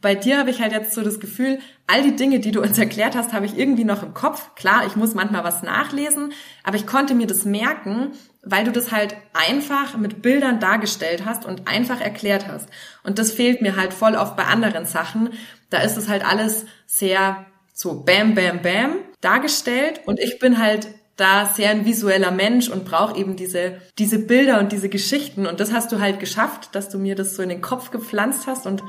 Bei dir habe ich halt jetzt so das Gefühl, all die Dinge, die du uns erklärt hast, habe ich irgendwie noch im Kopf. Klar, ich muss manchmal was nachlesen, aber ich konnte mir das merken, weil du das halt einfach mit Bildern dargestellt hast und einfach erklärt hast. Und das fehlt mir halt voll oft bei anderen Sachen. Da ist es halt alles sehr so bam, bam, bam dargestellt und ich bin halt da sehr ein visueller Mensch und brauche eben diese, diese Bilder und diese Geschichten. Und das hast du halt geschafft, dass du mir das so in den Kopf gepflanzt hast und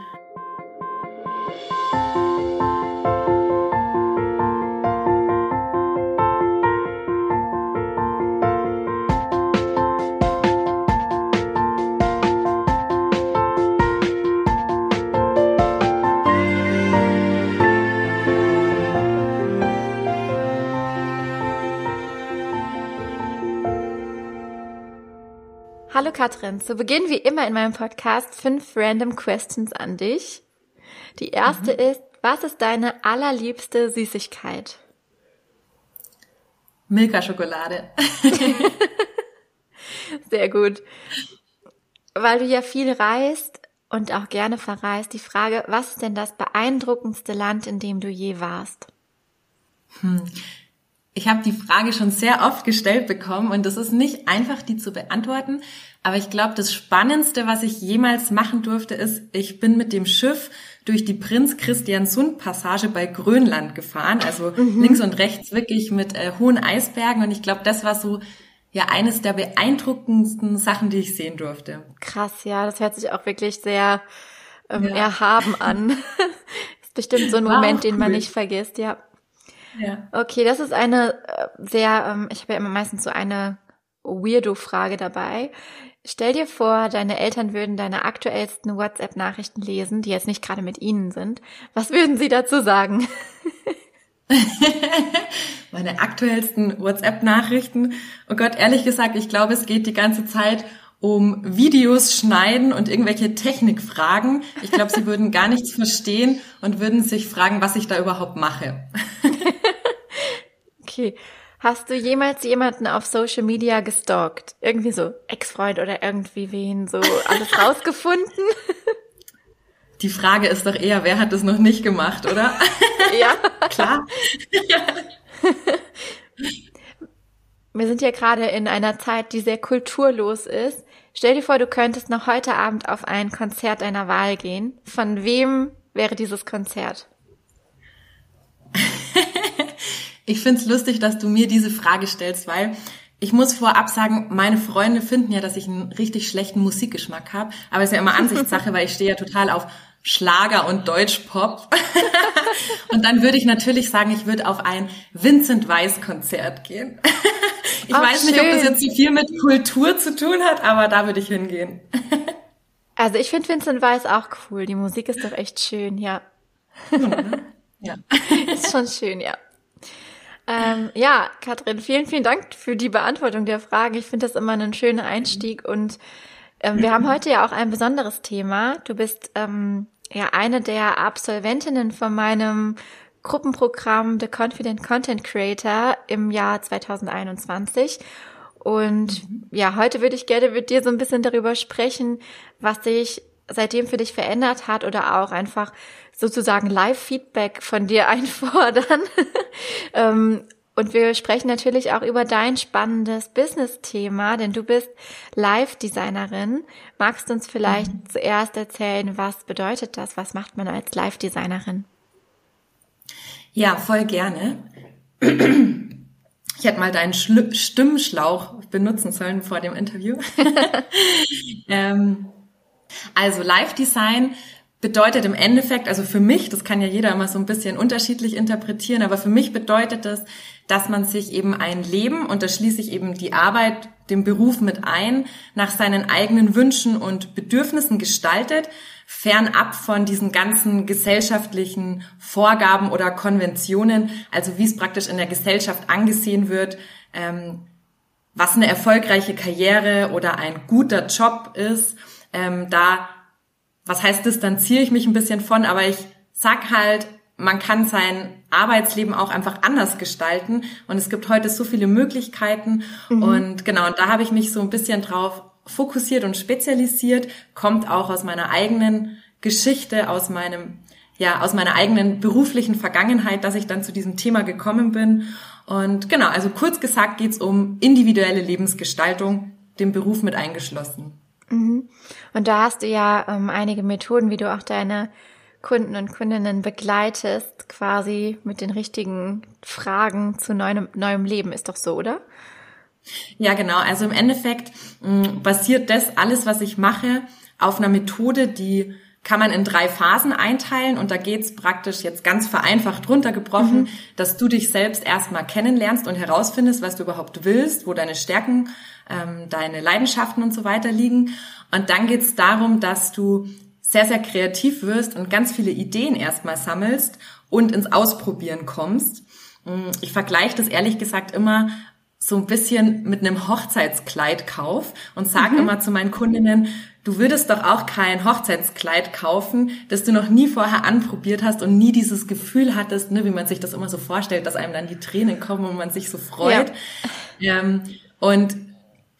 Katrin, zu Beginn wie immer in meinem Podcast fünf random Questions an dich. Die erste mhm. ist, was ist deine allerliebste Süßigkeit? Milka-Schokolade. Sehr gut. Weil du ja viel reist und auch gerne verreist, die Frage, was ist denn das beeindruckendste Land, in dem du je warst? Hm. Ich habe die Frage schon sehr oft gestellt bekommen und es ist nicht einfach, die zu beantworten. Aber ich glaube, das Spannendste, was ich jemals machen durfte, ist, ich bin mit dem Schiff durch die Prinz Christian Sund Passage bei Grönland gefahren. Also mhm. links und rechts wirklich mit äh, hohen Eisbergen. Und ich glaube, das war so ja eines der beeindruckendsten Sachen, die ich sehen durfte. Krass, ja, das hört sich auch wirklich sehr ähm, ja. erhaben an. ist bestimmt so ein Moment, den man nicht vergisst, ja. Ja. Okay, das ist eine äh, sehr, ähm, ich habe ja immer meistens so eine Weirdo-Frage dabei. Stell dir vor, deine Eltern würden deine aktuellsten WhatsApp-Nachrichten lesen, die jetzt nicht gerade mit ihnen sind. Was würden sie dazu sagen? Meine aktuellsten WhatsApp-Nachrichten. Oh Gott, ehrlich gesagt, ich glaube, es geht die ganze Zeit um Videos schneiden und irgendwelche Technikfragen. Ich glaube, sie würden gar nichts verstehen und würden sich fragen, was ich da überhaupt mache. okay. Hast du jemals jemanden auf Social Media gestalkt? Irgendwie so Ex-Freund oder irgendwie wen so alles rausgefunden? Die Frage ist doch eher, wer hat das noch nicht gemacht, oder? Ja. Klar. Wir sind ja gerade in einer Zeit, die sehr kulturlos ist. Stell dir vor, du könntest noch heute Abend auf ein Konzert deiner Wahl gehen. Von wem wäre dieses Konzert? Ich find's lustig, dass du mir diese Frage stellst, weil ich muss vorab sagen, meine Freunde finden ja, dass ich einen richtig schlechten Musikgeschmack habe. Aber es ist ja immer Ansichtssache, weil ich stehe ja total auf Schlager und Deutschpop. und dann würde ich natürlich sagen, ich würde auf ein Vincent Weiss Konzert gehen. Ich Ach, weiß nicht, schön. ob das jetzt so viel mit Kultur zu tun hat, aber da würde ich hingehen. also ich finde Vincent Weiss auch cool. Die Musik ist doch echt schön, ja. ja. ist schon schön, ja. Ähm, ja, Katrin, vielen, vielen Dank für die Beantwortung der Frage. Ich finde das immer einen schönen Einstieg und ähm, wir haben heute ja auch ein besonderes Thema. Du bist ähm, ja eine der Absolventinnen von meinem Gruppenprogramm The Confident Content Creator im Jahr 2021. Und mhm. ja, heute würde ich gerne mit dir so ein bisschen darüber sprechen, was sich seitdem für dich verändert hat oder auch einfach sozusagen Live-Feedback von dir einfordern. ähm, und wir sprechen natürlich auch über dein spannendes Business-Thema, denn du bist Live-Designerin. Magst du uns vielleicht mhm. zuerst erzählen, was bedeutet das? Was macht man als Live-Designerin? Ja, voll gerne. Ich hätte mal deinen Schlu Stimmschlauch benutzen sollen vor dem Interview. ähm, also Live-Design bedeutet im Endeffekt, also für mich, das kann ja jeder immer so ein bisschen unterschiedlich interpretieren, aber für mich bedeutet das, dass man sich eben ein Leben, und da schließe ich eben die Arbeit, den Beruf mit ein, nach seinen eigenen Wünschen und Bedürfnissen gestaltet, fernab von diesen ganzen gesellschaftlichen Vorgaben oder Konventionen, also wie es praktisch in der Gesellschaft angesehen wird, ähm, was eine erfolgreiche Karriere oder ein guter Job ist. Ähm, da was heißt, distanziere ich mich ein bisschen von, aber ich sag halt, man kann sein Arbeitsleben auch einfach anders gestalten und es gibt heute so viele Möglichkeiten mhm. und genau, und da habe ich mich so ein bisschen drauf fokussiert und spezialisiert, kommt auch aus meiner eigenen Geschichte, aus meinem ja, aus meiner eigenen beruflichen Vergangenheit, dass ich dann zu diesem Thema gekommen bin. Und genau, also kurz gesagt geht's um individuelle Lebensgestaltung, den Beruf mit eingeschlossen. Mhm. Und da hast du ja ähm, einige Methoden, wie du auch deine Kunden und Kundinnen begleitest, quasi mit den richtigen Fragen zu neuem, neuem Leben. Ist doch so, oder? Ja, genau. Also im Endeffekt mh, basiert das alles, was ich mache, auf einer Methode, die kann man in drei Phasen einteilen und da geht's praktisch jetzt ganz vereinfacht runtergebrochen, mhm. dass du dich selbst erstmal kennenlernst und herausfindest, was du überhaupt willst, wo deine Stärken, ähm, deine Leidenschaften und so weiter liegen. Und dann geht's darum, dass du sehr, sehr kreativ wirst und ganz viele Ideen erstmal sammelst und ins Ausprobieren kommst. Mm, ich vergleiche das ehrlich gesagt immer so ein bisschen mit einem Hochzeitskleidkauf und sage mhm. immer zu meinen Kundinnen, du würdest doch auch kein Hochzeitskleid kaufen, das du noch nie vorher anprobiert hast und nie dieses Gefühl hattest, ne, wie man sich das immer so vorstellt, dass einem dann die Tränen kommen und man sich so freut. Ja. Ähm, und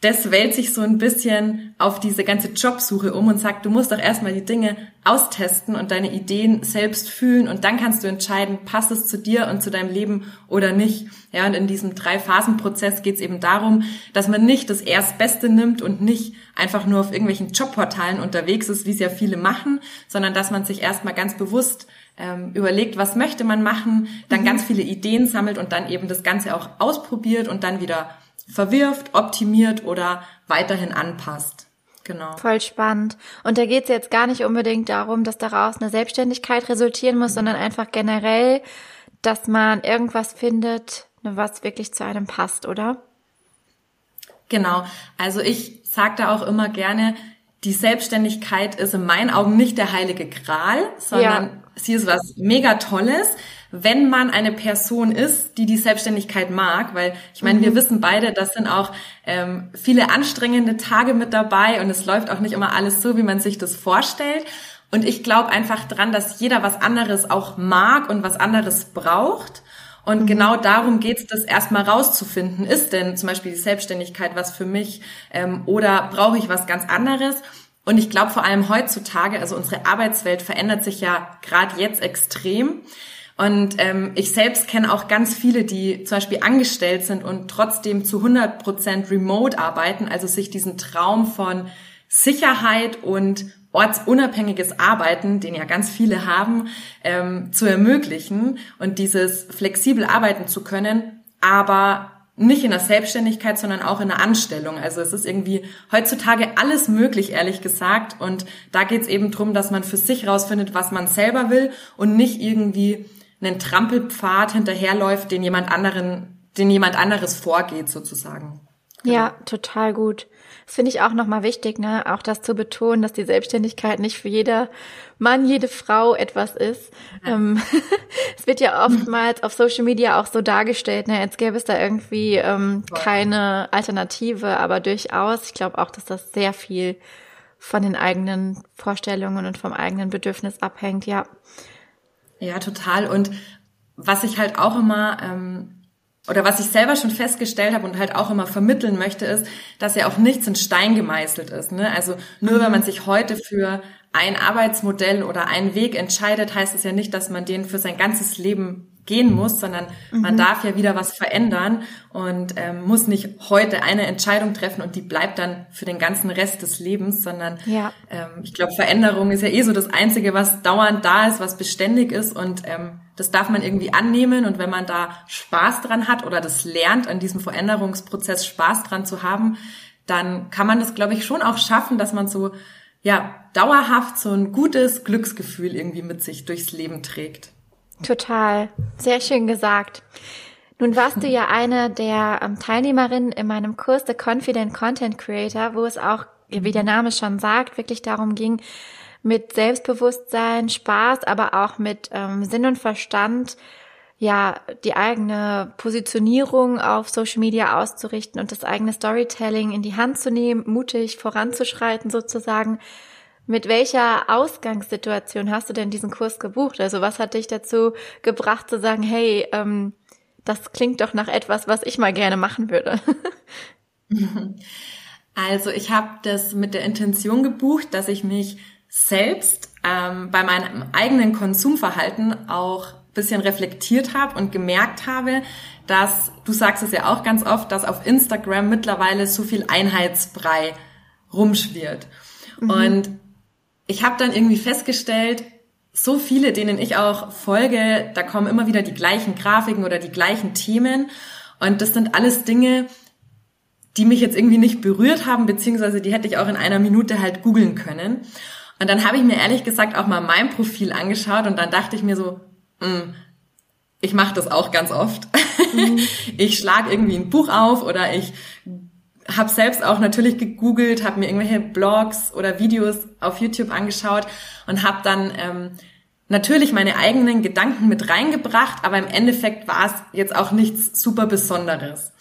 das wählt sich so ein bisschen auf diese ganze Jobsuche um und sagt, du musst doch erstmal die Dinge austesten und deine Ideen selbst fühlen und dann kannst du entscheiden, passt es zu dir und zu deinem Leben oder nicht. Ja, und in diesem Drei-Phasen-Prozess geht es eben darum, dass man nicht das Erstbeste nimmt und nicht einfach nur auf irgendwelchen Jobportalen unterwegs ist, wie es ja viele machen, sondern dass man sich erstmal ganz bewusst ähm, überlegt, was möchte man machen, dann mhm. ganz viele Ideen sammelt und dann eben das Ganze auch ausprobiert und dann wieder verwirft, optimiert oder weiterhin anpasst. Genau. Voll spannend. Und da geht es jetzt gar nicht unbedingt darum, dass daraus eine Selbstständigkeit resultieren muss, sondern einfach generell, dass man irgendwas findet, was wirklich zu einem passt, oder? Genau. Also ich sage da auch immer gerne, die Selbstständigkeit ist in meinen Augen nicht der heilige Gral, sondern ja. sie ist was mega Tolles wenn man eine Person ist, die die Selbstständigkeit mag, weil ich meine, mhm. wir wissen beide, das sind auch ähm, viele anstrengende Tage mit dabei und es läuft auch nicht immer alles so, wie man sich das vorstellt. Und ich glaube einfach dran, dass jeder was anderes auch mag und was anderes braucht. Und mhm. genau darum geht's, das erstmal rauszufinden. Ist denn zum Beispiel die Selbstständigkeit was für mich ähm, oder brauche ich was ganz anderes? Und ich glaube vor allem heutzutage, also unsere Arbeitswelt verändert sich ja gerade jetzt extrem. Und ähm, ich selbst kenne auch ganz viele, die zum Beispiel angestellt sind und trotzdem zu 100 Prozent remote arbeiten, also sich diesen Traum von Sicherheit und ortsunabhängiges Arbeiten, den ja ganz viele haben, ähm, zu ermöglichen und dieses flexibel arbeiten zu können, aber nicht in der Selbstständigkeit, sondern auch in der Anstellung. Also es ist irgendwie heutzutage alles möglich, ehrlich gesagt. Und da geht es eben drum, dass man für sich rausfindet, was man selber will und nicht irgendwie einen Trampelpfad hinterherläuft, den jemand anderen, den jemand anderes vorgeht sozusagen. Genau. Ja, total gut. Das finde ich auch nochmal wichtig, ne? Auch das zu betonen, dass die Selbstständigkeit nicht für jeder Mann, jede Frau etwas ist. Ja. Ähm, es wird ja oftmals auf Social Media auch so dargestellt, ne? Jetzt gäbe es da irgendwie ähm, keine Alternative, aber durchaus, ich glaube auch, dass das sehr viel von den eigenen Vorstellungen und vom eigenen Bedürfnis abhängt, ja. Ja, total. Und was ich halt auch immer ähm, oder was ich selber schon festgestellt habe und halt auch immer vermitteln möchte, ist, dass ja auch nichts in Stein gemeißelt ist. Ne? Also nur wenn man mhm. sich heute für ein Arbeitsmodell oder einen Weg entscheidet, heißt es ja nicht, dass man den für sein ganzes Leben gehen muss, sondern mhm. man darf ja wieder was verändern und ähm, muss nicht heute eine Entscheidung treffen und die bleibt dann für den ganzen Rest des Lebens, sondern ja. ähm, ich glaube, Veränderung ist ja eh so das Einzige, was dauernd da ist, was beständig ist und ähm, das darf man irgendwie annehmen und wenn man da Spaß dran hat oder das lernt, an diesem Veränderungsprozess Spaß dran zu haben, dann kann man das, glaube ich, schon auch schaffen, dass man so ja dauerhaft so ein gutes Glücksgefühl irgendwie mit sich durchs Leben trägt. Total. Sehr schön gesagt. Nun warst du ja eine der ähm, Teilnehmerinnen in meinem Kurs The Confident Content Creator, wo es auch, wie der Name schon sagt, wirklich darum ging, mit Selbstbewusstsein, Spaß, aber auch mit ähm, Sinn und Verstand, ja, die eigene Positionierung auf Social Media auszurichten und das eigene Storytelling in die Hand zu nehmen, mutig voranzuschreiten sozusagen. Mit welcher Ausgangssituation hast du denn diesen Kurs gebucht? Also was hat dich dazu gebracht zu sagen, hey, ähm, das klingt doch nach etwas, was ich mal gerne machen würde? Also ich habe das mit der Intention gebucht, dass ich mich selbst ähm, bei meinem eigenen Konsumverhalten auch bisschen reflektiert habe und gemerkt habe, dass, du sagst es ja auch ganz oft, dass auf Instagram mittlerweile so viel Einheitsbrei rumschwirrt. Mhm. Und ich habe dann irgendwie festgestellt, so viele, denen ich auch folge, da kommen immer wieder die gleichen Grafiken oder die gleichen Themen. Und das sind alles Dinge, die mich jetzt irgendwie nicht berührt haben, beziehungsweise die hätte ich auch in einer Minute halt googeln können. Und dann habe ich mir ehrlich gesagt auch mal mein Profil angeschaut und dann dachte ich mir so, mh, hm, ich mache das auch ganz oft. Mhm. Ich schlage irgendwie ein Buch auf oder ich habe selbst auch natürlich gegoogelt, habe mir irgendwelche Blogs oder Videos auf YouTube angeschaut und habe dann ähm, natürlich meine eigenen Gedanken mit reingebracht, aber im Endeffekt war es jetzt auch nichts super Besonderes.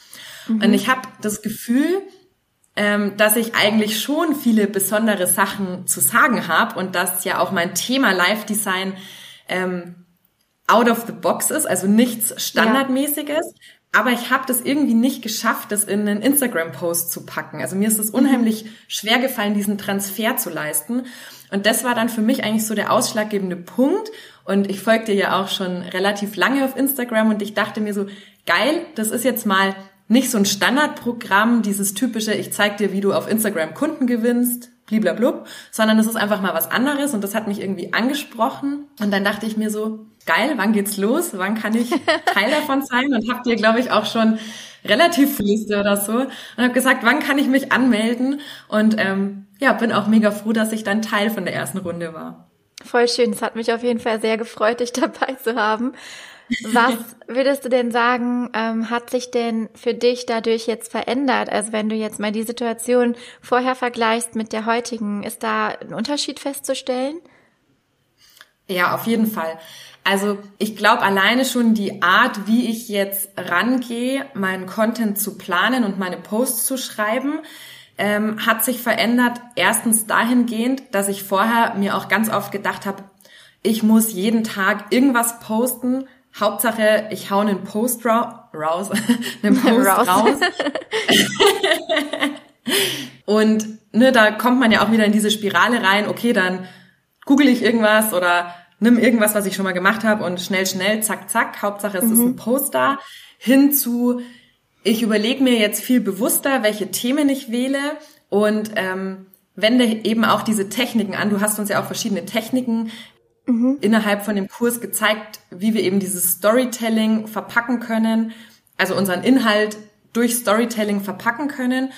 Mhm. Und ich habe das Gefühl, ähm, dass ich eigentlich schon viele besondere Sachen zu sagen habe und dass ja auch mein Thema Live Design ähm, out of the box ist, also nichts Standardmäßiges. Ja. Aber ich habe das irgendwie nicht geschafft, das in einen Instagram-Post zu packen. Also mir ist es unheimlich schwer gefallen, diesen Transfer zu leisten. Und das war dann für mich eigentlich so der ausschlaggebende Punkt. Und ich folgte ja auch schon relativ lange auf Instagram und ich dachte mir so, geil, das ist jetzt mal nicht so ein Standardprogramm, dieses typische, ich zeig dir, wie du auf Instagram Kunden gewinnst, bliblablub, sondern es ist einfach mal was anderes und das hat mich irgendwie angesprochen. Und dann dachte ich mir so, geil, wann geht's los? Wann kann ich Teil davon sein? Und habt ihr, glaube ich, auch schon relativ Liste oder so. Und habe gesagt, wann kann ich mich anmelden? Und ähm, ja, bin auch mega froh, dass ich dann Teil von der ersten Runde war. Voll schön. Es hat mich auf jeden Fall sehr gefreut, dich dabei zu haben. Was würdest du denn sagen, ähm, hat sich denn für dich dadurch jetzt verändert? Also wenn du jetzt mal die Situation vorher vergleichst mit der heutigen, ist da ein Unterschied festzustellen? Ja, auf jeden Fall. Also ich glaube alleine schon die Art, wie ich jetzt rangehe, meinen Content zu planen und meine Posts zu schreiben, ähm, hat sich verändert. Erstens dahingehend, dass ich vorher mir auch ganz oft gedacht habe, ich muss jeden Tag irgendwas posten. Hauptsache, ich hau einen Post ra raus, einen Post raus. raus. und ne, da kommt man ja auch wieder in diese Spirale rein. Okay, dann google ich irgendwas oder nimm irgendwas, was ich schon mal gemacht habe und schnell, schnell, zack, zack, Hauptsache es mhm. ist ein Poster, hin zu, ich überlege mir jetzt viel bewusster, welche Themen ich wähle und ähm, wende eben auch diese Techniken an. Du hast uns ja auch verschiedene Techniken mhm. innerhalb von dem Kurs gezeigt, wie wir eben dieses Storytelling verpacken können, also unseren Inhalt durch Storytelling verpacken können.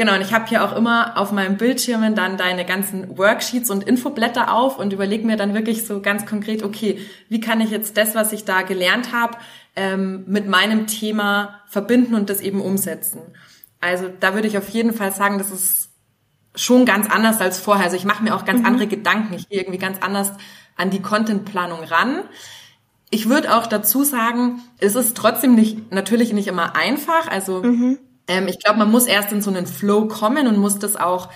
Genau, und ich habe hier auch immer auf meinem Bildschirmen dann deine ganzen Worksheets und Infoblätter auf und überlege mir dann wirklich so ganz konkret, okay, wie kann ich jetzt das, was ich da gelernt habe, ähm, mit meinem Thema verbinden und das eben umsetzen. Also da würde ich auf jeden Fall sagen, das ist schon ganz anders als vorher. Also ich mache mir auch ganz mhm. andere Gedanken. Ich gehe irgendwie ganz anders an die Contentplanung ran. Ich würde auch dazu sagen, es ist trotzdem nicht, natürlich nicht immer einfach. Also mhm ähm, ich glaube, man muss erst in so einen Flow kommen und muss das auch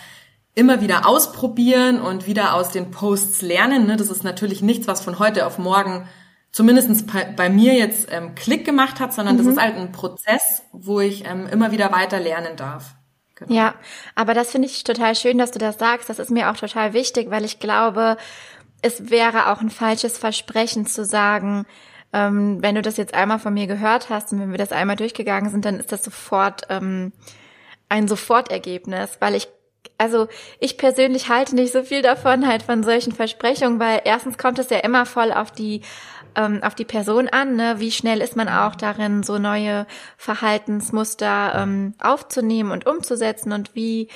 immer wieder ausprobieren und wieder aus den Posts lernen. Ne? Das ist natürlich nichts, was von heute auf morgen zumindest bei, bei mir jetzt ähm, Klick gemacht hat, sondern mhm. das ist halt ein Prozess, wo ich ähm, immer wieder weiter lernen darf. Genau. Ja, aber das finde ich total schön, dass du das sagst. Das ist mir auch total wichtig, weil ich glaube, es wäre auch ein falsches Versprechen zu sagen, ähm, wenn du das jetzt einmal von mir gehört hast und wenn wir das einmal durchgegangen sind, dann ist das sofort ähm, ein Sofortergebnis, weil ich also ich persönlich halte nicht so viel davon halt von solchen Versprechungen, weil erstens kommt es ja immer voll auf die ähm, auf die Person an, ne? wie schnell ist man auch darin, so neue Verhaltensmuster ähm, aufzunehmen und umzusetzen und wie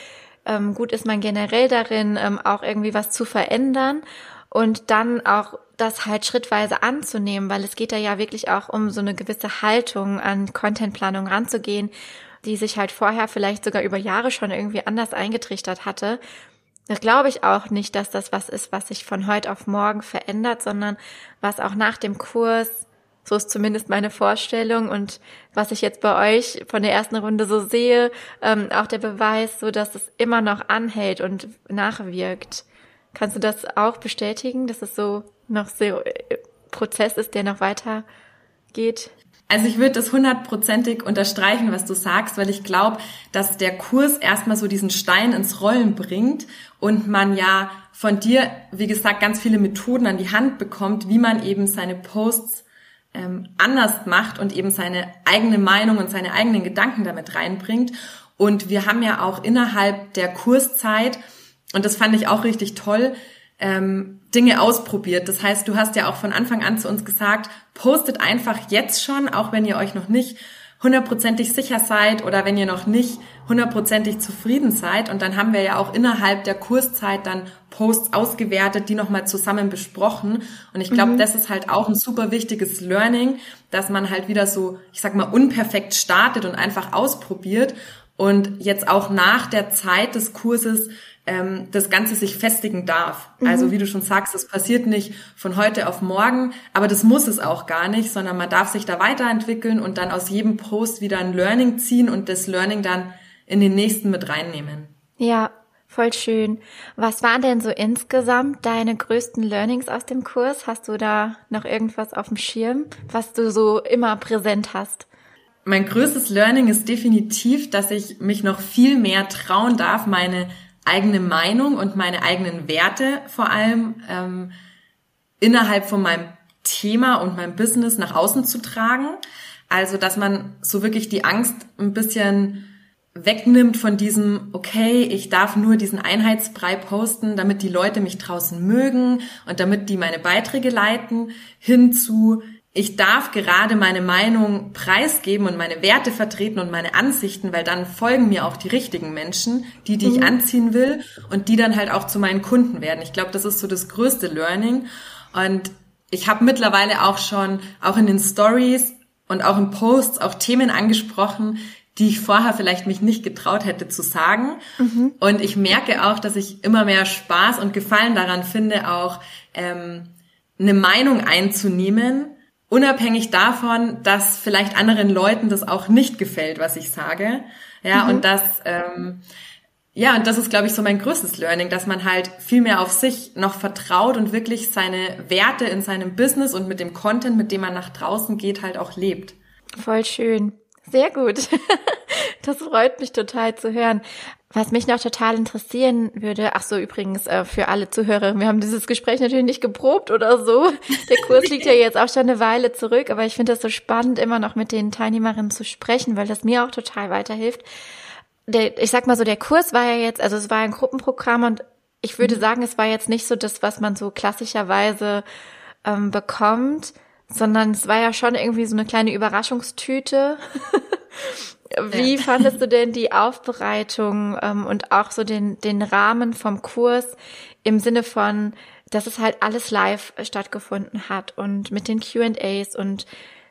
ähm, gut ist man generell darin, ähm, auch irgendwie was zu verändern und dann auch das halt schrittweise anzunehmen, weil es geht da ja wirklich auch um so eine gewisse Haltung an Contentplanung ranzugehen, die sich halt vorher vielleicht sogar über Jahre schon irgendwie anders eingetrichtert hatte. Das glaube ich auch nicht, dass das was ist, was sich von heute auf morgen verändert, sondern was auch nach dem Kurs, so ist zumindest meine Vorstellung und was ich jetzt bei euch von der ersten Runde so sehe, ähm, auch der Beweis, so dass es immer noch anhält und nachwirkt. Kannst du das auch bestätigen, dass es so noch so äh, Prozess ist, der noch weiter geht? Also ich würde das hundertprozentig unterstreichen, was du sagst, weil ich glaube, dass der Kurs erstmal so diesen Stein ins Rollen bringt und man ja von dir, wie gesagt, ganz viele Methoden an die Hand bekommt, wie man eben seine Posts ähm, anders macht und eben seine eigene Meinung und seine eigenen Gedanken damit reinbringt. Und wir haben ja auch innerhalb der Kurszeit, und das fand ich auch richtig toll, ähm, Dinge ausprobiert. Das heißt, du hast ja auch von Anfang an zu uns gesagt, postet einfach jetzt schon, auch wenn ihr euch noch nicht hundertprozentig sicher seid oder wenn ihr noch nicht hundertprozentig zufrieden seid. Und dann haben wir ja auch innerhalb der Kurszeit dann Posts ausgewertet, die nochmal zusammen besprochen. Und ich glaube, mhm. das ist halt auch ein super wichtiges Learning, dass man halt wieder so, ich sag mal, unperfekt startet und einfach ausprobiert. Und jetzt auch nach der Zeit des Kurses ähm, das Ganze sich festigen darf. Mhm. Also wie du schon sagst, es passiert nicht von heute auf morgen, aber das muss es auch gar nicht, sondern man darf sich da weiterentwickeln und dann aus jedem Post wieder ein Learning ziehen und das Learning dann in den nächsten mit reinnehmen. Ja, voll schön. Was waren denn so insgesamt deine größten Learnings aus dem Kurs? Hast du da noch irgendwas auf dem Schirm, was du so immer präsent hast? Mein größtes Learning ist definitiv, dass ich mich noch viel mehr trauen darf, meine eigene Meinung und meine eigenen Werte vor allem ähm, innerhalb von meinem Thema und meinem Business nach außen zu tragen. Also, dass man so wirklich die Angst ein bisschen wegnimmt von diesem, okay, ich darf nur diesen Einheitsbrei posten, damit die Leute mich draußen mögen und damit die meine Beiträge leiten, hin zu, ich darf gerade meine Meinung preisgeben und meine Werte vertreten und meine Ansichten, weil dann folgen mir auch die richtigen Menschen, die, die ich mhm. anziehen will und die dann halt auch zu meinen Kunden werden. Ich glaube, das ist so das größte Learning. Und ich habe mittlerweile auch schon, auch in den Stories und auch in Posts, auch Themen angesprochen, die ich vorher vielleicht mich nicht getraut hätte zu sagen. Mhm. Und ich merke auch, dass ich immer mehr Spaß und Gefallen daran finde, auch ähm, eine Meinung einzunehmen unabhängig davon, dass vielleicht anderen Leuten das auch nicht gefällt, was ich sage. Ja, mhm. und das, ähm, ja, und das ist, glaube ich, so mein größtes Learning, dass man halt viel mehr auf sich noch vertraut und wirklich seine Werte in seinem Business und mit dem Content, mit dem man nach draußen geht, halt auch lebt. Voll schön. Sehr gut. Das freut mich total zu hören. Was mich noch total interessieren würde, ach so übrigens äh, für alle Zuhörer, wir haben dieses Gespräch natürlich nicht geprobt oder so. Der Kurs liegt ja jetzt auch schon eine Weile zurück, aber ich finde das so spannend, immer noch mit den Teilnehmerinnen zu sprechen, weil das mir auch total weiterhilft. Der, ich sag mal so, der Kurs war ja jetzt, also es war ein Gruppenprogramm und ich würde mhm. sagen, es war jetzt nicht so das, was man so klassischerweise ähm, bekommt, sondern es war ja schon irgendwie so eine kleine Überraschungstüte. Wie ja. fandest du denn die Aufbereitung ähm, und auch so den, den Rahmen vom Kurs im Sinne von, dass es halt alles live stattgefunden hat und mit den QAs und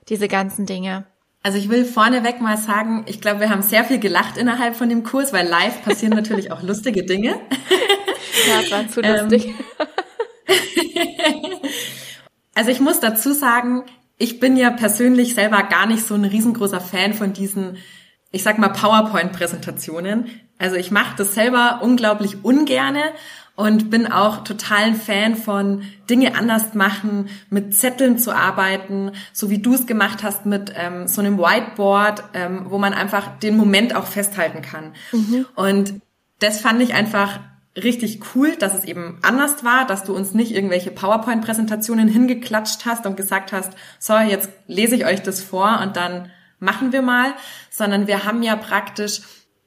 diese ganzen Dinge? Also ich will vorneweg mal sagen, ich glaube, wir haben sehr viel gelacht innerhalb von dem Kurs, weil live passieren natürlich auch lustige Dinge. Ja, es war zu lustig. Ähm, also ich muss dazu sagen, ich bin ja persönlich selber gar nicht so ein riesengroßer Fan von diesen ich sag mal, PowerPoint-Präsentationen. Also ich mache das selber unglaublich ungerne und bin auch total ein Fan von Dinge anders machen, mit Zetteln zu arbeiten, so wie du es gemacht hast mit ähm, so einem Whiteboard, ähm, wo man einfach den Moment auch festhalten kann. Mhm. Und das fand ich einfach richtig cool, dass es eben anders war, dass du uns nicht irgendwelche PowerPoint-Präsentationen hingeklatscht hast und gesagt hast, so, jetzt lese ich euch das vor und dann machen wir mal, sondern wir haben ja praktisch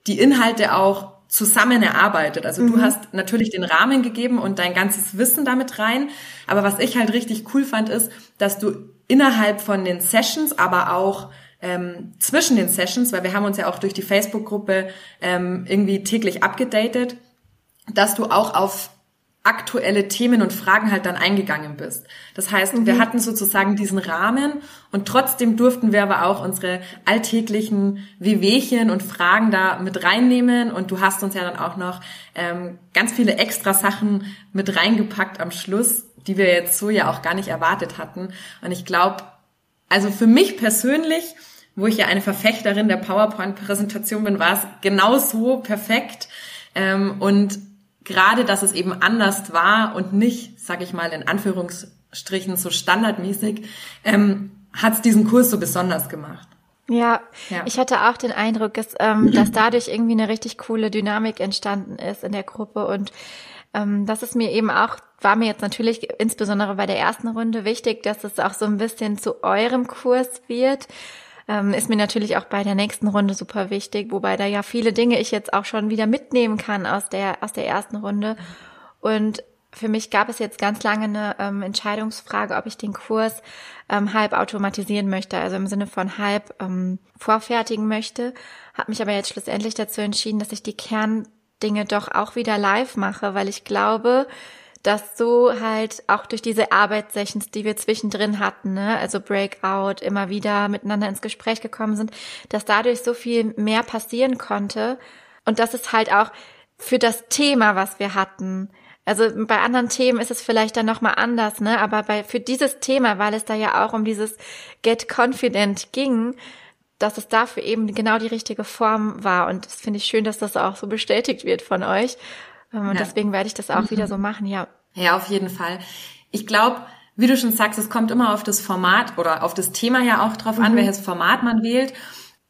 die Inhalte auch zusammen erarbeitet. Also mhm. du hast natürlich den Rahmen gegeben und dein ganzes Wissen damit rein. Aber was ich halt richtig cool fand, ist, dass du innerhalb von den Sessions, aber auch ähm, zwischen den Sessions, weil wir haben uns ja auch durch die Facebook-Gruppe ähm, irgendwie täglich abgedatet, dass du auch auf aktuelle Themen und Fragen halt dann eingegangen bist. Das heißt, mhm. wir hatten sozusagen diesen Rahmen und trotzdem durften wir aber auch unsere alltäglichen Wehwehchen und Fragen da mit reinnehmen und du hast uns ja dann auch noch ähm, ganz viele extra Sachen mit reingepackt am Schluss, die wir jetzt so ja auch gar nicht erwartet hatten. Und ich glaube, also für mich persönlich, wo ich ja eine Verfechterin der PowerPoint-Präsentation bin, war es genau so perfekt. Ähm, und gerade, dass es eben anders war und nicht, sag ich mal, in Anführungsstrichen so standardmäßig, ähm, hat's diesen Kurs so besonders gemacht. Ja, ja, ich hatte auch den Eindruck, dass, ähm, dass dadurch irgendwie eine richtig coole Dynamik entstanden ist in der Gruppe und ähm, das ist mir eben auch, war mir jetzt natürlich insbesondere bei der ersten Runde wichtig, dass es auch so ein bisschen zu eurem Kurs wird. Ähm, ist mir natürlich auch bei der nächsten Runde super wichtig, wobei da ja viele Dinge ich jetzt auch schon wieder mitnehmen kann aus der, aus der ersten Runde. Und für mich gab es jetzt ganz lange eine ähm, Entscheidungsfrage, ob ich den Kurs ähm, halb automatisieren möchte, also im Sinne von halb ähm, vorfertigen möchte. Habe mich aber jetzt schlussendlich dazu entschieden, dass ich die Kerndinge doch auch wieder live mache, weil ich glaube, dass so halt auch durch diese Arbeitssessions, die wir zwischendrin hatten, ne, also Breakout, immer wieder miteinander ins Gespräch gekommen sind, dass dadurch so viel mehr passieren konnte und dass es halt auch für das Thema, was wir hatten, also bei anderen Themen ist es vielleicht dann nochmal anders, ne? Aber bei, für dieses Thema, weil es da ja auch um dieses Get Confident ging, dass es dafür eben genau die richtige Form war. Und das finde ich schön, dass das auch so bestätigt wird von euch. Ähm, und ja. deswegen werde ich das auch mhm. wieder so machen, ja. Ja, auf jeden Fall. Ich glaube, wie du schon sagst, es kommt immer auf das Format oder auf das Thema ja auch drauf mhm. an, welches Format man wählt.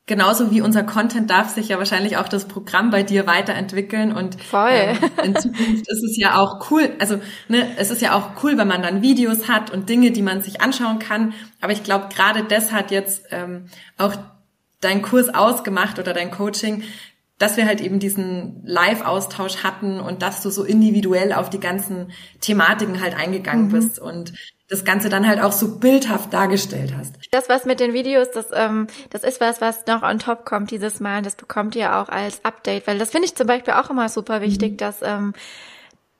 Genauso wie unser Content darf sich ja wahrscheinlich auch das Programm bei dir weiterentwickeln und Voll. Ähm, in Zukunft ist es ja auch cool, also ne, es ist ja auch cool, wenn man dann Videos hat und Dinge, die man sich anschauen kann. Aber ich glaube, gerade das hat jetzt ähm, auch dein Kurs ausgemacht oder dein Coaching, dass wir halt eben diesen Live-Austausch hatten und dass du so individuell auf die ganzen Thematiken halt eingegangen mhm. bist und das Ganze dann halt auch so bildhaft dargestellt hast. Das, was mit den Videos, das, ähm, das ist was, was noch on top kommt dieses Mal. Das bekommt ihr auch als Update, weil das finde ich zum Beispiel auch immer super wichtig, mhm. dass, ähm,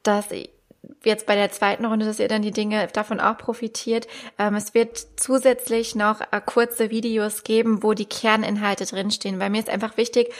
dass jetzt bei der zweiten Runde, dass ihr dann die Dinge davon auch profitiert. Ähm, es wird zusätzlich noch äh, kurze Videos geben, wo die Kerninhalte drinstehen. Weil mir ist einfach wichtig,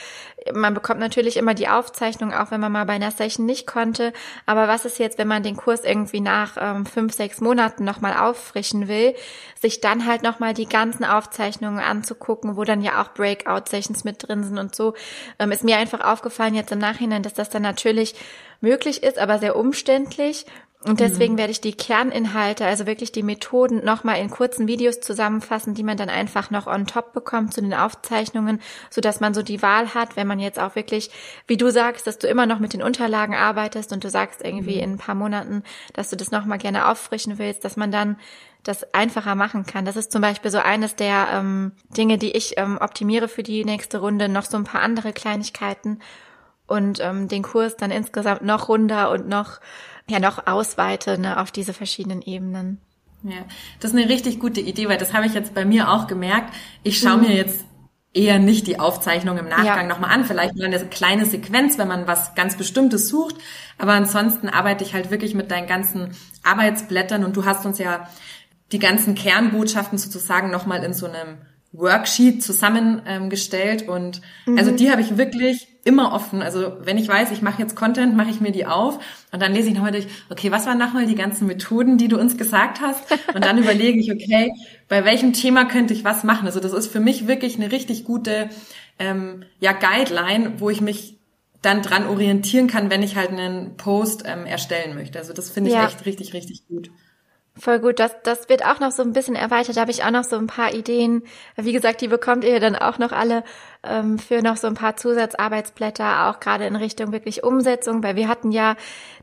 man bekommt natürlich immer die Aufzeichnung, auch wenn man mal bei einer Session nicht konnte. Aber was ist jetzt, wenn man den Kurs irgendwie nach ähm, fünf, sechs Monaten nochmal auffrischen will, sich dann halt nochmal die ganzen Aufzeichnungen anzugucken, wo dann ja auch Breakout-Sessions mit drin sind und so. Ähm, ist mir einfach aufgefallen jetzt im Nachhinein, dass das dann natürlich möglich ist, aber sehr umständlich. Und deswegen mhm. werde ich die Kerninhalte, also wirklich die Methoden, nochmal in kurzen Videos zusammenfassen, die man dann einfach noch on top bekommt zu den Aufzeichnungen, so dass man so die Wahl hat, wenn man jetzt auch wirklich, wie du sagst, dass du immer noch mit den Unterlagen arbeitest und du sagst irgendwie mhm. in ein paar Monaten, dass du das nochmal gerne auffrischen willst, dass man dann das einfacher machen kann. Das ist zum Beispiel so eines der ähm, Dinge, die ich ähm, optimiere für die nächste Runde, noch so ein paar andere Kleinigkeiten und ähm, den Kurs dann insgesamt noch runder und noch ja noch ausweite ne, auf diese verschiedenen Ebenen. Ja, das ist eine richtig gute Idee, weil das habe ich jetzt bei mir auch gemerkt. Ich schaue mhm. mir jetzt eher nicht die Aufzeichnung im Nachgang ja. nochmal an. Vielleicht nur eine kleine Sequenz, wenn man was ganz Bestimmtes sucht. Aber ansonsten arbeite ich halt wirklich mit deinen ganzen Arbeitsblättern und du hast uns ja die ganzen Kernbotschaften sozusagen nochmal in so einem Worksheet zusammengestellt und mhm. also die habe ich wirklich immer offen. Also wenn ich weiß, ich mache jetzt Content, mache ich mir die auf und dann lese ich nochmal durch, okay, was waren nochmal die ganzen Methoden, die du uns gesagt hast? Und dann überlege ich, okay, bei welchem Thema könnte ich was machen? Also das ist für mich wirklich eine richtig gute ähm, ja, Guideline, wo ich mich dann dran orientieren kann, wenn ich halt einen Post ähm, erstellen möchte. Also das finde ich ja. echt richtig, richtig gut. Voll gut, das, das wird auch noch so ein bisschen erweitert. Da habe ich auch noch so ein paar Ideen. Wie gesagt, die bekommt ihr dann auch noch alle ähm, für noch so ein paar Zusatzarbeitsblätter, auch gerade in Richtung wirklich Umsetzung, weil wir hatten ja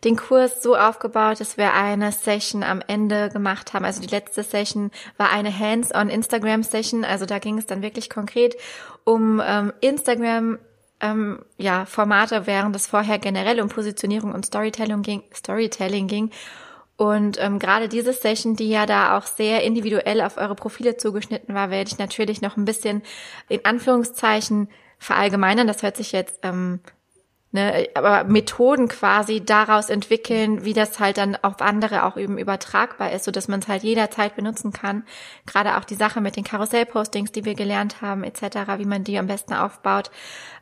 den Kurs so aufgebaut, dass wir eine Session am Ende gemacht haben. Also die letzte Session war eine Hands-on Instagram Session. Also da ging es dann wirklich konkret um ähm, Instagram ähm, ja, Formate, während es vorher generell um Positionierung und Storytelling ging, Storytelling ging. Und ähm, gerade diese Session, die ja da auch sehr individuell auf eure Profile zugeschnitten war, werde ich natürlich noch ein bisschen in Anführungszeichen verallgemeinern. Das hört sich jetzt ähm, ne, aber Methoden quasi daraus entwickeln, wie das halt dann auf andere auch eben übertragbar ist, so dass man es halt jederzeit benutzen kann. Gerade auch die Sache mit den Karussellpostings, die wir gelernt haben, etc., wie man die am besten aufbaut.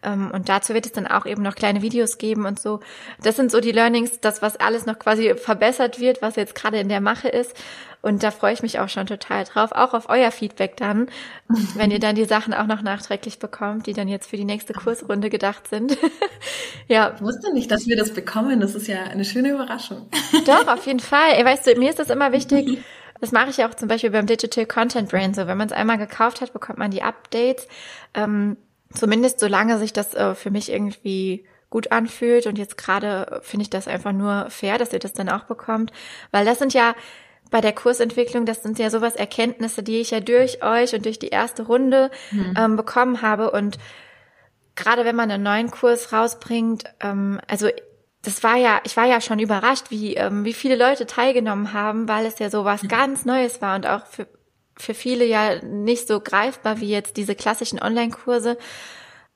Ähm, und dazu wird es dann auch eben noch kleine Videos geben und so. Das sind so die Learnings, das, was alles noch quasi verbessert wird, was jetzt gerade in der Mache ist. Und da freue ich mich auch schon total drauf, auch auf euer Feedback dann, wenn ihr dann die Sachen auch noch nachträglich bekommt, die dann jetzt für die nächste Kursrunde gedacht sind. ja. Ich wusste nicht, dass wir das bekommen. Das ist ja eine schöne Überraschung. Doch, auf jeden Fall. Weißt du, mir ist das immer wichtig, das mache ich ja auch zum Beispiel beim Digital Content Brain so. Wenn man es einmal gekauft hat, bekommt man die Updates. Ähm, zumindest solange sich das äh, für mich irgendwie gut anfühlt. Und jetzt gerade finde ich das einfach nur fair, dass ihr das dann auch bekommt. Weil das sind ja bei der Kursentwicklung, das sind ja sowas Erkenntnisse, die ich ja durch euch und durch die erste Runde mhm. ähm, bekommen habe. Und gerade wenn man einen neuen Kurs rausbringt, ähm, also das war ja, ich war ja schon überrascht, wie, ähm, wie viele Leute teilgenommen haben, weil es ja so was ganz Neues war und auch für, für viele ja nicht so greifbar wie jetzt diese klassischen Online-Kurse.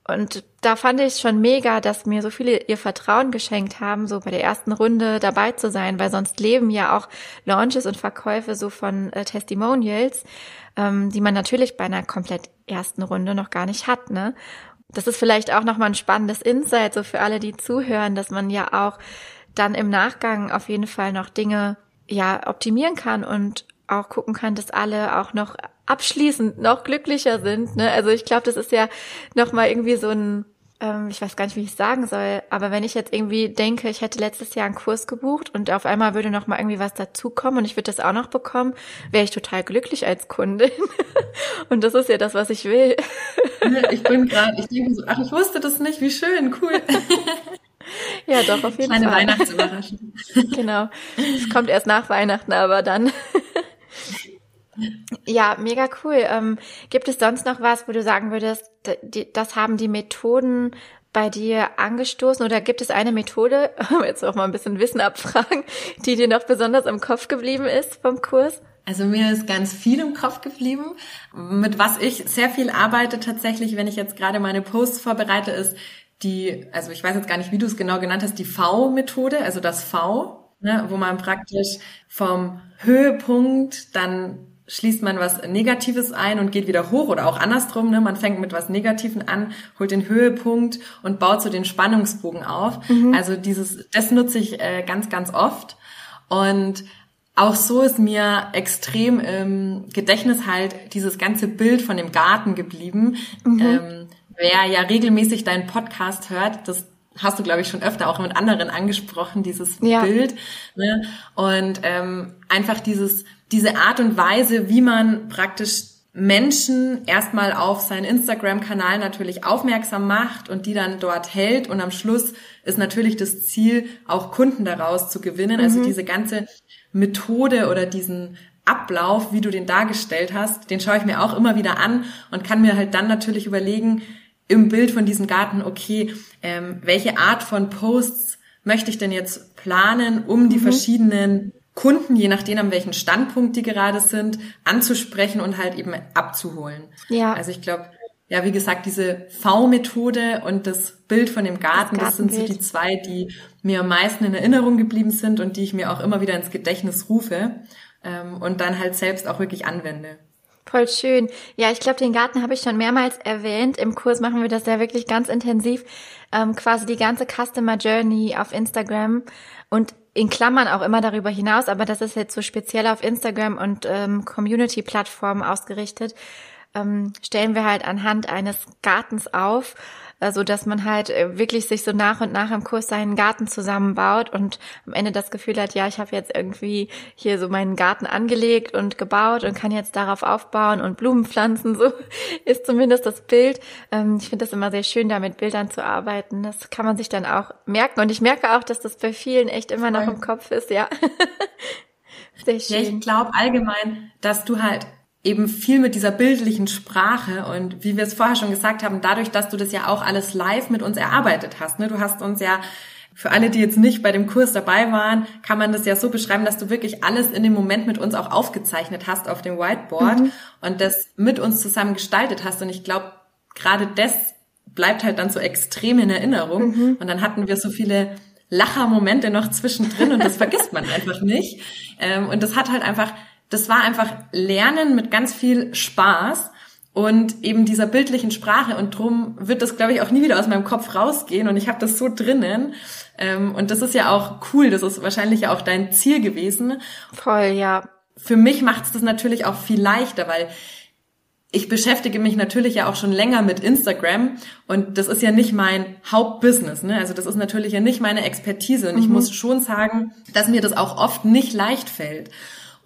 Und da fand ich schon mega, dass mir so viele ihr Vertrauen geschenkt haben, so bei der ersten Runde dabei zu sein, weil sonst leben ja auch Launches und Verkäufe so von äh, Testimonials, ähm, die man natürlich bei einer komplett ersten Runde noch gar nicht hat, ne? das ist vielleicht auch nochmal ein spannendes Insight, so für alle, die zuhören, dass man ja auch dann im Nachgang auf jeden Fall noch Dinge ja optimieren kann und auch gucken kann, dass alle auch noch abschließend noch glücklicher sind. Ne? Also ich glaube, das ist ja nochmal irgendwie so ein ähm, ich weiß gar nicht, wie ich sagen soll, aber wenn ich jetzt irgendwie denke, ich hätte letztes Jahr einen Kurs gebucht und auf einmal würde noch mal irgendwie was dazukommen und ich würde das auch noch bekommen, wäre ich total glücklich als Kundin. und das ist ja das, was ich will. ich bin gerade, ich denke so, ach, ich wusste das nicht, wie schön, cool. Ja, doch, auf jeden Kleine Fall. Kleine Weihnachtsüberraschung. genau. Es kommt erst nach Weihnachten, aber dann. Ja, mega cool. Ähm, gibt es sonst noch was, wo du sagen würdest, das haben die Methoden bei dir angestoßen oder gibt es eine Methode, jetzt auch mal ein bisschen Wissen abfragen, die dir noch besonders im Kopf geblieben ist vom Kurs? Also mir ist ganz viel im Kopf geblieben. Mit was ich sehr viel arbeite tatsächlich, wenn ich jetzt gerade meine Posts vorbereite, ist die, also ich weiß jetzt gar nicht, wie du es genau genannt hast, die V-Methode, also das V, ne, wo man praktisch vom Höhepunkt dann schließt man was Negatives ein und geht wieder hoch oder auch andersrum. Ne? Man fängt mit was Negativen an, holt den Höhepunkt und baut so den Spannungsbogen auf. Mhm. Also dieses, das nutze ich äh, ganz, ganz oft. Und auch so ist mir extrem im Gedächtnis halt dieses ganze Bild von dem Garten geblieben. Mhm. Ähm, wer ja regelmäßig deinen Podcast hört, das hast du, glaube ich, schon öfter auch mit anderen angesprochen, dieses ja. Bild. Ne? Und ähm, einfach dieses diese Art und Weise, wie man praktisch Menschen erstmal auf seinen Instagram-Kanal natürlich aufmerksam macht und die dann dort hält und am Schluss ist natürlich das Ziel, auch Kunden daraus zu gewinnen. Also mhm. Also diese ganze Methode oder diesen Ablauf, wie du den dargestellt hast, den schaue ich mir auch immer wieder an und kann mir halt dann natürlich überlegen, im Bild von diesem Garten, okay, ähm, welche Art von Posts möchte ich denn jetzt planen, um die mhm. verschiedenen Kunden, je nachdem, an welchem Standpunkt die gerade sind, anzusprechen und halt eben abzuholen. Ja. Also ich glaube, ja, wie gesagt, diese V-Methode und das Bild von dem Garten, das, das sind so die zwei, die mir am meisten in Erinnerung geblieben sind und die ich mir auch immer wieder ins Gedächtnis rufe ähm, und dann halt selbst auch wirklich anwende. Voll schön. Ja, ich glaube, den Garten habe ich schon mehrmals erwähnt. Im Kurs machen wir das ja wirklich ganz intensiv. Ähm, quasi die ganze Customer Journey auf Instagram. Und in Klammern auch immer darüber hinaus, aber das ist jetzt so speziell auf Instagram und ähm, Community-Plattformen ausgerichtet, ähm, stellen wir halt anhand eines Gartens auf so dass man halt äh, wirklich sich so nach und nach im Kurs seinen Garten zusammenbaut und am Ende das Gefühl hat, ja, ich habe jetzt irgendwie hier so meinen Garten angelegt und gebaut und kann jetzt darauf aufbauen und Blumen pflanzen, so ist zumindest das Bild. Ähm, ich finde das immer sehr schön, da mit Bildern zu arbeiten. Das kann man sich dann auch merken und ich merke auch, dass das bei vielen echt immer noch im Kopf ist, ja. Sehr schön. Ja, ich glaube allgemein, dass du halt eben viel mit dieser bildlichen Sprache und wie wir es vorher schon gesagt haben, dadurch, dass du das ja auch alles live mit uns erarbeitet hast. Ne? Du hast uns ja für alle, die jetzt nicht bei dem Kurs dabei waren, kann man das ja so beschreiben, dass du wirklich alles in dem Moment mit uns auch aufgezeichnet hast auf dem Whiteboard mhm. und das mit uns zusammen gestaltet hast. Und ich glaube, gerade das bleibt halt dann so extrem in Erinnerung. Mhm. Und dann hatten wir so viele Lachermomente noch zwischendrin und das vergisst man einfach nicht. Ähm, und das hat halt einfach das war einfach Lernen mit ganz viel Spaß und eben dieser bildlichen Sprache und drum wird das, glaube ich, auch nie wieder aus meinem Kopf rausgehen und ich habe das so drinnen ähm, und das ist ja auch cool, das ist wahrscheinlich ja auch dein Ziel gewesen. Voll, ja. Für mich macht es das natürlich auch viel leichter, weil ich beschäftige mich natürlich ja auch schon länger mit Instagram und das ist ja nicht mein Hauptbusiness, ne? Also das ist natürlich ja nicht meine Expertise und mhm. ich muss schon sagen, dass mir das auch oft nicht leicht fällt.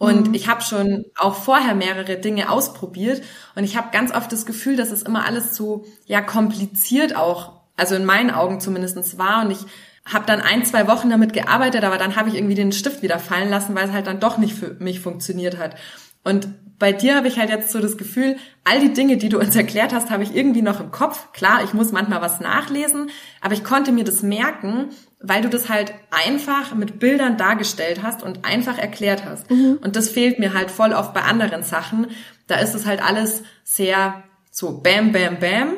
Und mhm. ich habe schon auch vorher mehrere Dinge ausprobiert und ich habe ganz oft das Gefühl, dass es immer alles so ja kompliziert auch, also in meinen Augen zumindestens war und ich habe dann ein, zwei Wochen damit gearbeitet, aber dann habe ich irgendwie den Stift wieder fallen lassen, weil es halt dann doch nicht für mich funktioniert hat. Und bei dir habe ich halt jetzt so das Gefühl, all die Dinge, die du uns erklärt hast, habe ich irgendwie noch im Kopf. Klar, ich muss manchmal was nachlesen, aber ich konnte mir das merken, weil du das halt einfach mit Bildern dargestellt hast und einfach erklärt hast. Mhm. Und das fehlt mir halt voll oft bei anderen Sachen. Da ist es halt alles sehr so bam, bam, bam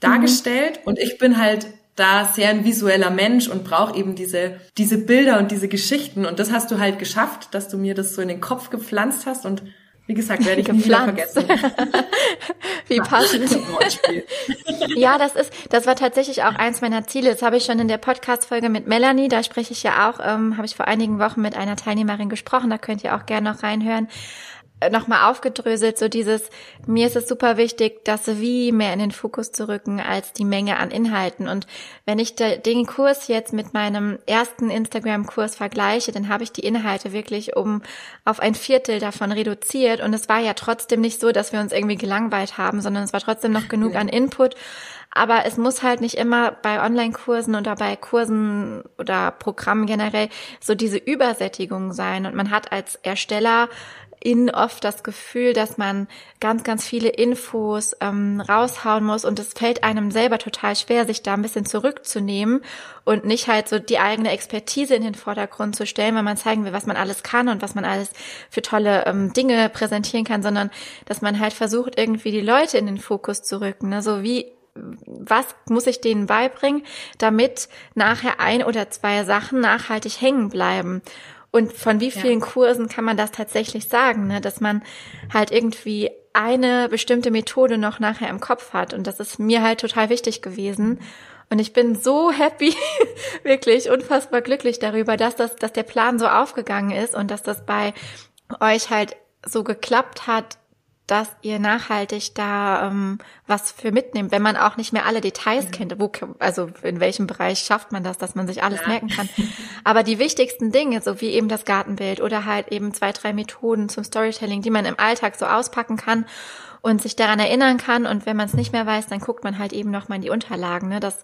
dargestellt mhm. und ich bin halt da sehr ein visueller Mensch und brauche eben diese, diese Bilder und diese Geschichten. Und das hast du halt geschafft, dass du mir das so in den Kopf gepflanzt hast und wie gesagt, werde ich nie wieder vergessen. Wie passend. ja, das ist, das war tatsächlich auch eins meiner Ziele. Das habe ich schon in der Podcast-Folge mit Melanie, da spreche ich ja auch, ähm, habe ich vor einigen Wochen mit einer Teilnehmerin gesprochen, da könnt ihr auch gerne noch reinhören nochmal aufgedröselt, so dieses, mir ist es super wichtig, das Wie mehr in den Fokus zu rücken als die Menge an Inhalten. Und wenn ich den Kurs jetzt mit meinem ersten Instagram-Kurs vergleiche, dann habe ich die Inhalte wirklich um auf ein Viertel davon reduziert. Und es war ja trotzdem nicht so, dass wir uns irgendwie gelangweilt haben, sondern es war trotzdem noch genug an Input. Aber es muss halt nicht immer bei Online-Kursen oder bei Kursen oder Programmen generell so diese Übersättigung sein. Und man hat als Ersteller in oft das Gefühl, dass man ganz, ganz viele Infos ähm, raushauen muss und es fällt einem selber total schwer, sich da ein bisschen zurückzunehmen und nicht halt so die eigene Expertise in den Vordergrund zu stellen, weil man zeigen will, was man alles kann und was man alles für tolle ähm, Dinge präsentieren kann, sondern dass man halt versucht, irgendwie die Leute in den Fokus zu rücken. Ne? So wie was muss ich denen beibringen, damit nachher ein oder zwei Sachen nachhaltig hängen bleiben. Und von wie vielen ja. Kursen kann man das tatsächlich sagen, ne? dass man halt irgendwie eine bestimmte Methode noch nachher im Kopf hat. Und das ist mir halt total wichtig gewesen. Und ich bin so happy, wirklich unfassbar glücklich darüber, dass das, dass der Plan so aufgegangen ist und dass das bei euch halt so geklappt hat, dass ihr nachhaltig da ähm, was für mitnehmt, wenn man auch nicht mehr alle Details mhm. kennt. Wo, also in welchem Bereich schafft man das, dass man sich alles ja. merken kann. Aber die wichtigsten Dinge, so wie eben das Gartenbild oder halt eben zwei, drei Methoden zum Storytelling, die man im Alltag so auspacken kann und sich daran erinnern kann. Und wenn man es nicht mehr weiß, dann guckt man halt eben noch mal in die Unterlagen. Ne? Das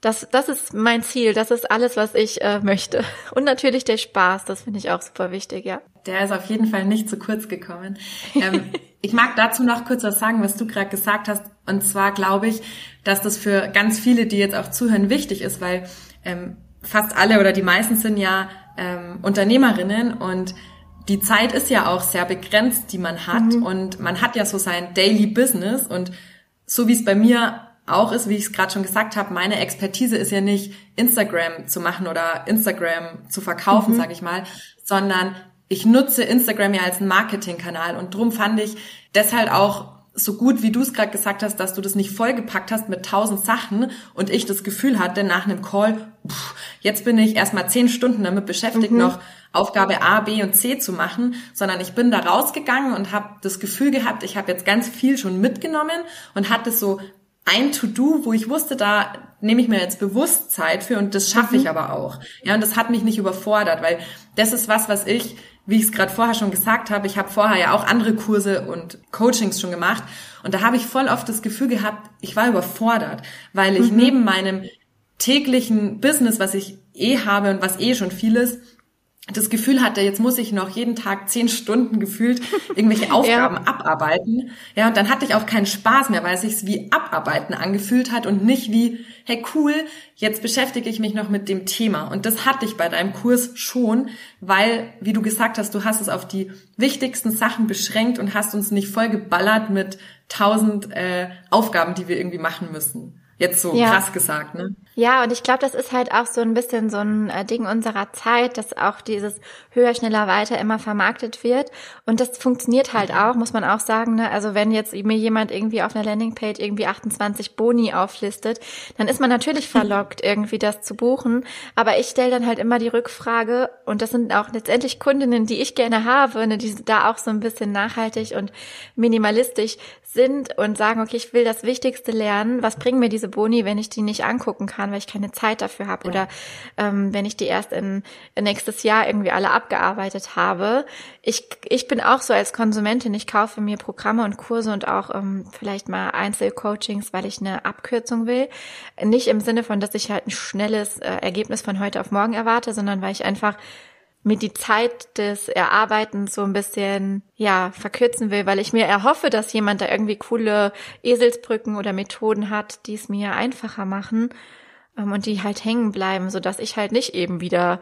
das, das ist mein Ziel, das ist alles, was ich äh, möchte. Und natürlich der Spaß, das finde ich auch super wichtig, ja. Der ist auf jeden Fall nicht zu kurz gekommen. Ähm, ich mag dazu noch kurz was sagen, was du gerade gesagt hast. Und zwar glaube ich, dass das für ganz viele, die jetzt auch zuhören, wichtig ist, weil ähm, fast alle oder die meisten sind ja ähm, Unternehmerinnen und die Zeit ist ja auch sehr begrenzt, die man hat. Mhm. Und man hat ja so sein Daily Business und so wie es bei mir auch ist, wie ich es gerade schon gesagt habe, meine Expertise ist ja nicht Instagram zu machen oder Instagram zu verkaufen, mhm. sage ich mal, sondern ich nutze Instagram ja als Marketingkanal und drum fand ich deshalb auch so gut, wie du es gerade gesagt hast, dass du das nicht vollgepackt hast mit tausend Sachen und ich das Gefühl hatte nach einem Call, pff, jetzt bin ich erstmal zehn Stunden damit beschäftigt, mhm. noch Aufgabe A, B und C zu machen, sondern ich bin da rausgegangen und habe das Gefühl gehabt, ich habe jetzt ganz viel schon mitgenommen und hatte so ein To-Do, wo ich wusste, da nehme ich mir jetzt bewusst Zeit für und das schaffe ich mhm. aber auch. Ja, und das hat mich nicht überfordert, weil das ist was, was ich, wie ich es gerade vorher schon gesagt habe, ich habe vorher ja auch andere Kurse und Coachings schon gemacht und da habe ich voll oft das Gefühl gehabt, ich war überfordert, weil ich mhm. neben meinem täglichen Business, was ich eh habe und was eh schon viel ist, das Gefühl hatte, jetzt muss ich noch jeden Tag zehn Stunden gefühlt irgendwelche Aufgaben ja. abarbeiten. Ja, und dann hatte ich auch keinen Spaß mehr, weil es sich wie abarbeiten angefühlt hat und nicht wie, hey cool, jetzt beschäftige ich mich noch mit dem Thema. Und das hatte ich bei deinem Kurs schon, weil, wie du gesagt hast, du hast es auf die wichtigsten Sachen beschränkt und hast uns nicht voll geballert mit tausend äh, Aufgaben, die wir irgendwie machen müssen. Jetzt so ja. krass gesagt, ne? Ja, und ich glaube, das ist halt auch so ein bisschen so ein äh, Ding unserer Zeit, dass auch dieses höher, schneller, weiter immer vermarktet wird. Und das funktioniert halt auch, muss man auch sagen. Ne? Also wenn jetzt mir jemand irgendwie auf einer Landingpage irgendwie 28 Boni auflistet, dann ist man natürlich verlockt, irgendwie das zu buchen. Aber ich stelle dann halt immer die Rückfrage, und das sind auch letztendlich Kundinnen, die ich gerne habe, ne, die da auch so ein bisschen nachhaltig und minimalistisch sind und sagen, okay, ich will das Wichtigste lernen. Was bringen mir diese Boni, wenn ich die nicht angucken kann, weil ich keine Zeit dafür habe ja. oder ähm, wenn ich die erst in, in nächstes Jahr irgendwie alle abgearbeitet habe. Ich, ich bin auch so als Konsumentin, ich kaufe mir Programme und Kurse und auch ähm, vielleicht mal Einzelcoachings, weil ich eine Abkürzung will. Nicht im Sinne von, dass ich halt ein schnelles äh, Ergebnis von heute auf morgen erwarte, sondern weil ich einfach mir die Zeit des Erarbeitens so ein bisschen, ja, verkürzen will, weil ich mir erhoffe, dass jemand da irgendwie coole Eselsbrücken oder Methoden hat, die es mir einfacher machen und die halt hängen bleiben, so dass ich halt nicht eben wieder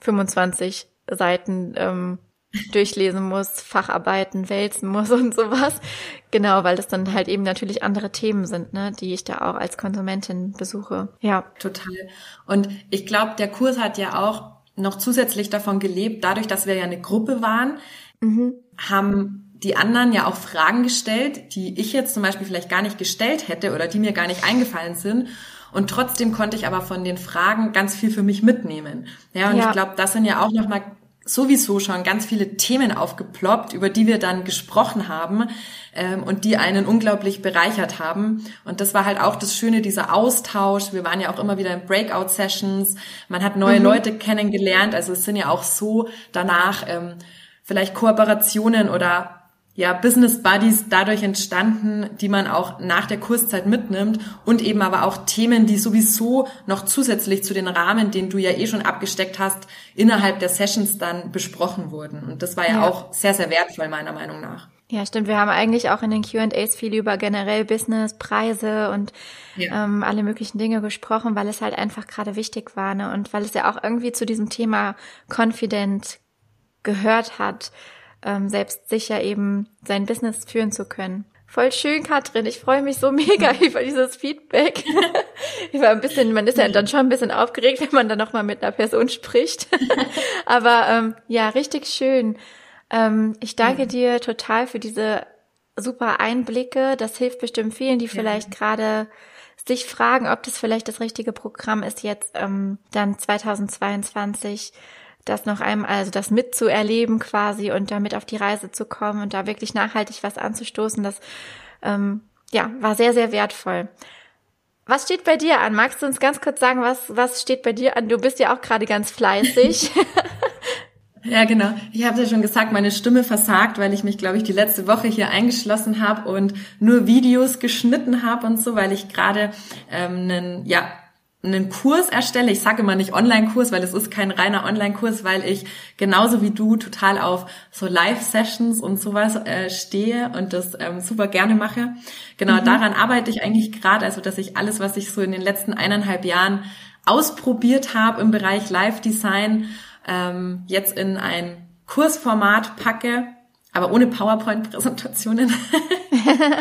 25 Seiten ähm, durchlesen muss, Facharbeiten wälzen muss und sowas. Genau, weil das dann halt eben natürlich andere Themen sind, ne, die ich da auch als Konsumentin besuche. Ja. Total. Und ich glaube, der Kurs hat ja auch noch zusätzlich davon gelebt, dadurch, dass wir ja eine Gruppe waren, mhm. haben die anderen ja auch Fragen gestellt, die ich jetzt zum Beispiel vielleicht gar nicht gestellt hätte oder die mir gar nicht eingefallen sind. Und trotzdem konnte ich aber von den Fragen ganz viel für mich mitnehmen. Ja, und ja. ich glaube, das sind ja auch nochmal sowieso schon ganz viele Themen aufgeploppt, über die wir dann gesprochen haben ähm, und die einen unglaublich bereichert haben. Und das war halt auch das Schöne, dieser Austausch. Wir waren ja auch immer wieder in Breakout-Sessions. Man hat neue mhm. Leute kennengelernt. Also es sind ja auch so danach ähm, vielleicht Kooperationen oder ja, Business Buddies dadurch entstanden, die man auch nach der Kurszeit mitnimmt und eben aber auch Themen, die sowieso noch zusätzlich zu den Rahmen, den du ja eh schon abgesteckt hast, innerhalb der Sessions dann besprochen wurden. Und das war ja, ja. auch sehr, sehr wertvoll meiner Meinung nach. Ja, stimmt. Wir haben eigentlich auch in den Q&As viel über generell Business, Preise und ja. ähm, alle möglichen Dinge gesprochen, weil es halt einfach gerade wichtig war ne? und weil es ja auch irgendwie zu diesem Thema Confident gehört hat ähm, selbstsicher eben sein Business führen zu können. Voll schön, Katrin. Ich freue mich so mega über dieses Feedback. ich war ein bisschen, man ist ja dann schon ein bisschen aufgeregt, wenn man dann nochmal mit einer Person spricht. Aber ähm, ja, richtig schön. Ähm, ich danke ja. dir total für diese super Einblicke. Das hilft bestimmt vielen, die vielleicht ja. gerade sich fragen, ob das vielleicht das richtige Programm ist jetzt ähm, dann 2022 das noch einmal, also das mitzuerleben quasi und damit auf die Reise zu kommen und da wirklich nachhaltig was anzustoßen, das ähm, ja war sehr, sehr wertvoll. Was steht bei dir an? Magst du uns ganz kurz sagen, was, was steht bei dir an? Du bist ja auch gerade ganz fleißig. Ja, genau. Ich habe ja schon gesagt, meine Stimme versagt, weil ich mich, glaube ich, die letzte Woche hier eingeschlossen habe und nur Videos geschnitten habe und so, weil ich gerade ähm, einen ja einen Kurs erstelle. Ich sage immer nicht Online-Kurs, weil es ist kein reiner Online-Kurs, weil ich genauso wie du total auf so Live-Sessions und sowas äh, stehe und das ähm, super gerne mache. Genau mhm. daran arbeite ich eigentlich gerade, also dass ich alles, was ich so in den letzten eineinhalb Jahren ausprobiert habe im Bereich Live-Design, ähm, jetzt in ein Kursformat packe aber ohne PowerPoint-Präsentationen.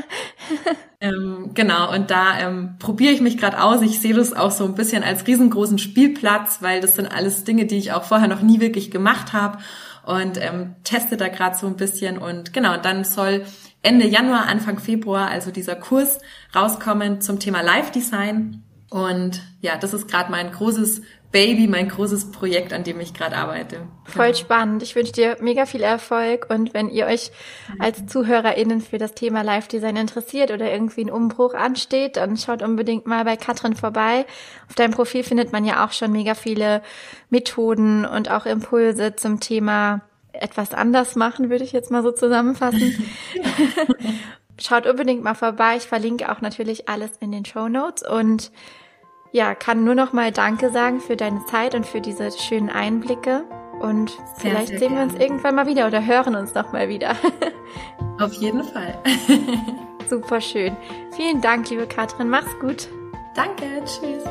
ähm, genau, und da ähm, probiere ich mich gerade aus. Ich sehe das auch so ein bisschen als riesengroßen Spielplatz, weil das sind alles Dinge, die ich auch vorher noch nie wirklich gemacht habe und ähm, teste da gerade so ein bisschen. Und genau, dann soll Ende Januar, Anfang Februar also dieser Kurs rauskommen zum Thema Live-Design. Und ja, das ist gerade mein großes Baby, mein großes Projekt, an dem ich gerade arbeite. Voll ja. spannend. Ich wünsche dir mega viel Erfolg und wenn ihr euch als ZuhörerInnen für das Thema Live-Design interessiert oder irgendwie ein Umbruch ansteht, dann schaut unbedingt mal bei Katrin vorbei. Auf deinem Profil findet man ja auch schon mega viele Methoden und auch Impulse zum Thema etwas anders machen, würde ich jetzt mal so zusammenfassen. Schaut unbedingt mal vorbei. Ich verlinke auch natürlich alles in den Show Notes und ja, kann nur noch mal Danke sagen für deine Zeit und für diese schönen Einblicke. Und sehr, vielleicht sehr sehen wir uns irgendwann mal wieder oder hören uns noch mal wieder. Auf jeden Fall. Super schön. Vielen Dank, liebe Katrin. Mach's gut. Danke. Tschüss.